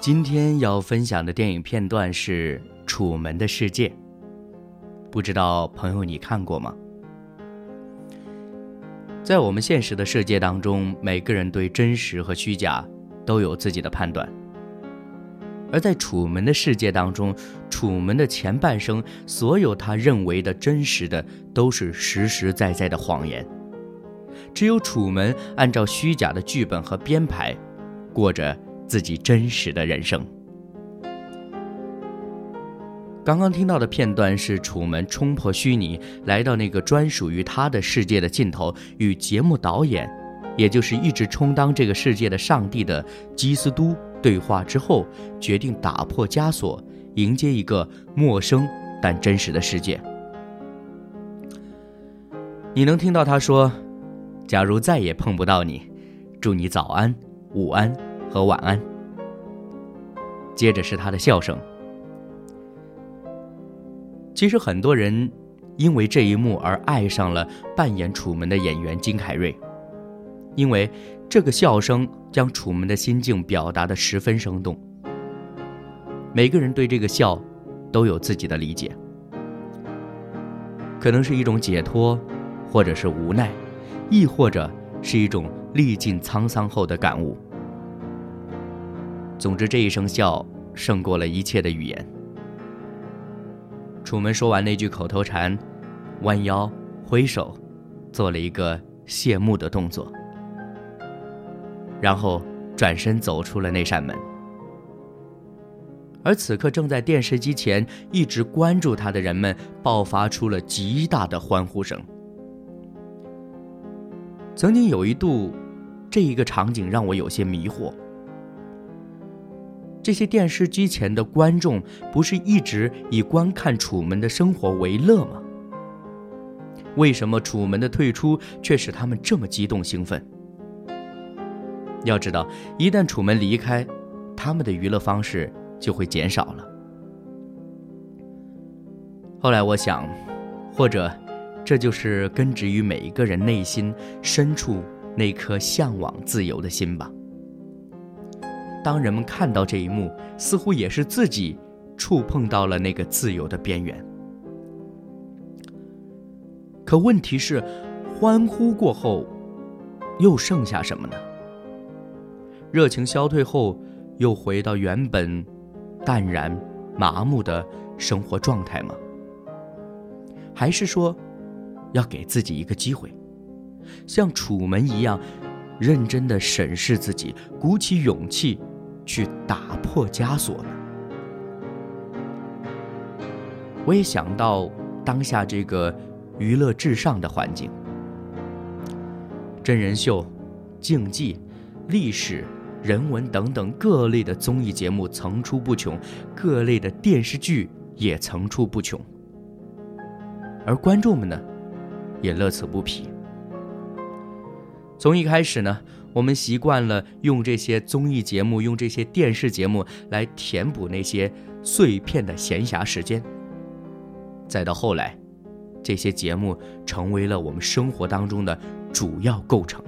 今天要分享的电影片段是《楚门的世界》，不知道朋友你看过吗？在我们现实的世界当中，每个人对真实和虚假都有自己的判断。而在楚门的世界当中，楚门的前半生，所有他认为的真实的，都是实实在在的谎言。只有楚门按照虚假的剧本和编排，过着自己真实的人生。刚刚听到的片段是楚门冲破虚拟，来到那个专属于他的世界的尽头，与节目导演，也就是一直充当这个世界的上帝的基斯都对话之后，决定打破枷锁，迎接一个陌生但真实的世界。你能听到他说：“假如再也碰不到你，祝你早安、午安和晚安。”接着是他的笑声。其实很多人因为这一幕而爱上了扮演楚门的演员金凯瑞，因为这个笑声将楚门的心境表达的十分生动。每个人对这个笑都有自己的理解，可能是一种解脱，或者是无奈，亦或者是一种历尽沧桑后的感悟。总之，这一声笑胜过了一切的语言。楚门说完那句口头禅，弯腰挥手，做了一个谢幕的动作，然后转身走出了那扇门。而此刻正在电视机前一直关注他的人们，爆发出了极大的欢呼声。曾经有一度，这一个场景让我有些迷惑。这些电视机前的观众不是一直以观看楚门的生活为乐吗？为什么楚门的退出却使他们这么激动兴奋？要知道，一旦楚门离开，他们的娱乐方式就会减少了。后来我想，或者，这就是根植于每一个人内心深处那颗向往自由的心吧。当人们看到这一幕，似乎也是自己触碰到了那个自由的边缘。可问题是，欢呼过后，又剩下什么呢？热情消退后，又回到原本淡然、麻木的生活状态吗？还是说，要给自己一个机会，像楚门一样，认真的审视自己，鼓起勇气？去打破枷锁呢？我也想到当下这个娱乐至上的环境，真人秀、竞技、历史、人文等等各类的综艺节目层出不穷，各类的电视剧也层出不穷，而观众们呢，也乐此不疲。从一开始呢。我们习惯了用这些综艺节目、用这些电视节目来填补那些碎片的闲暇时间。再到后来，这些节目成为了我们生活当中的主要构成。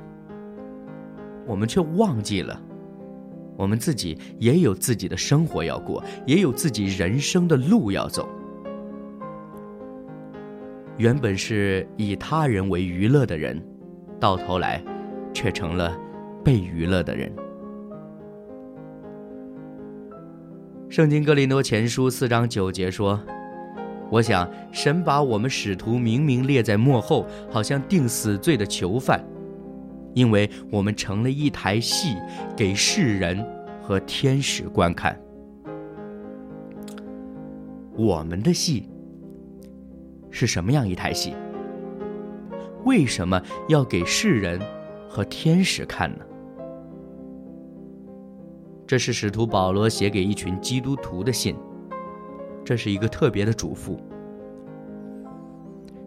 我们却忘记了，我们自己也有自己的生活要过，也有自己人生的路要走。原本是以他人为娱乐的人，到头来，却成了被娱乐的人。圣经格林多前书四章九节说：“我想神把我们使徒明明列在幕后，好像定死罪的囚犯，因为我们成了一台戏，给世人和天使观看。我们的戏。”是什么样一台戏？为什么要给世人和天使看呢？这是使徒保罗写给一群基督徒的信，这是一个特别的嘱咐，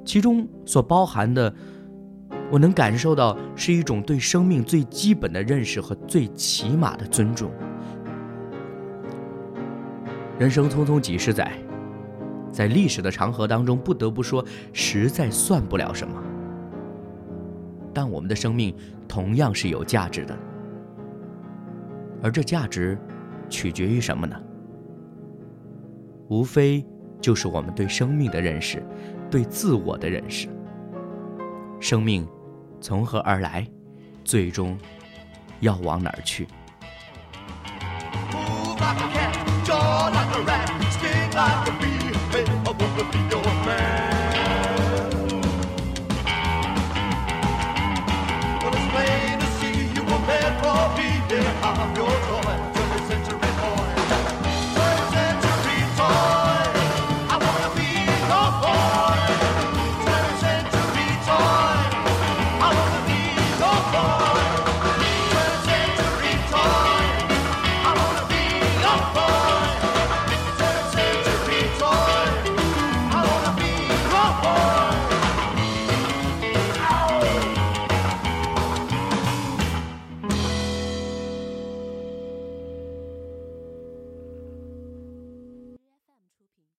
其中所包含的，我能感受到是一种对生命最基本的认识和最起码的尊重。人生匆匆几十载。在历史的长河当中，不得不说，实在算不了什么。但我们的生命同样是有价值的，而这价值取决于什么呢？无非就是我们对生命的认识，对自我的认识。生命从何而来？最终要往哪儿去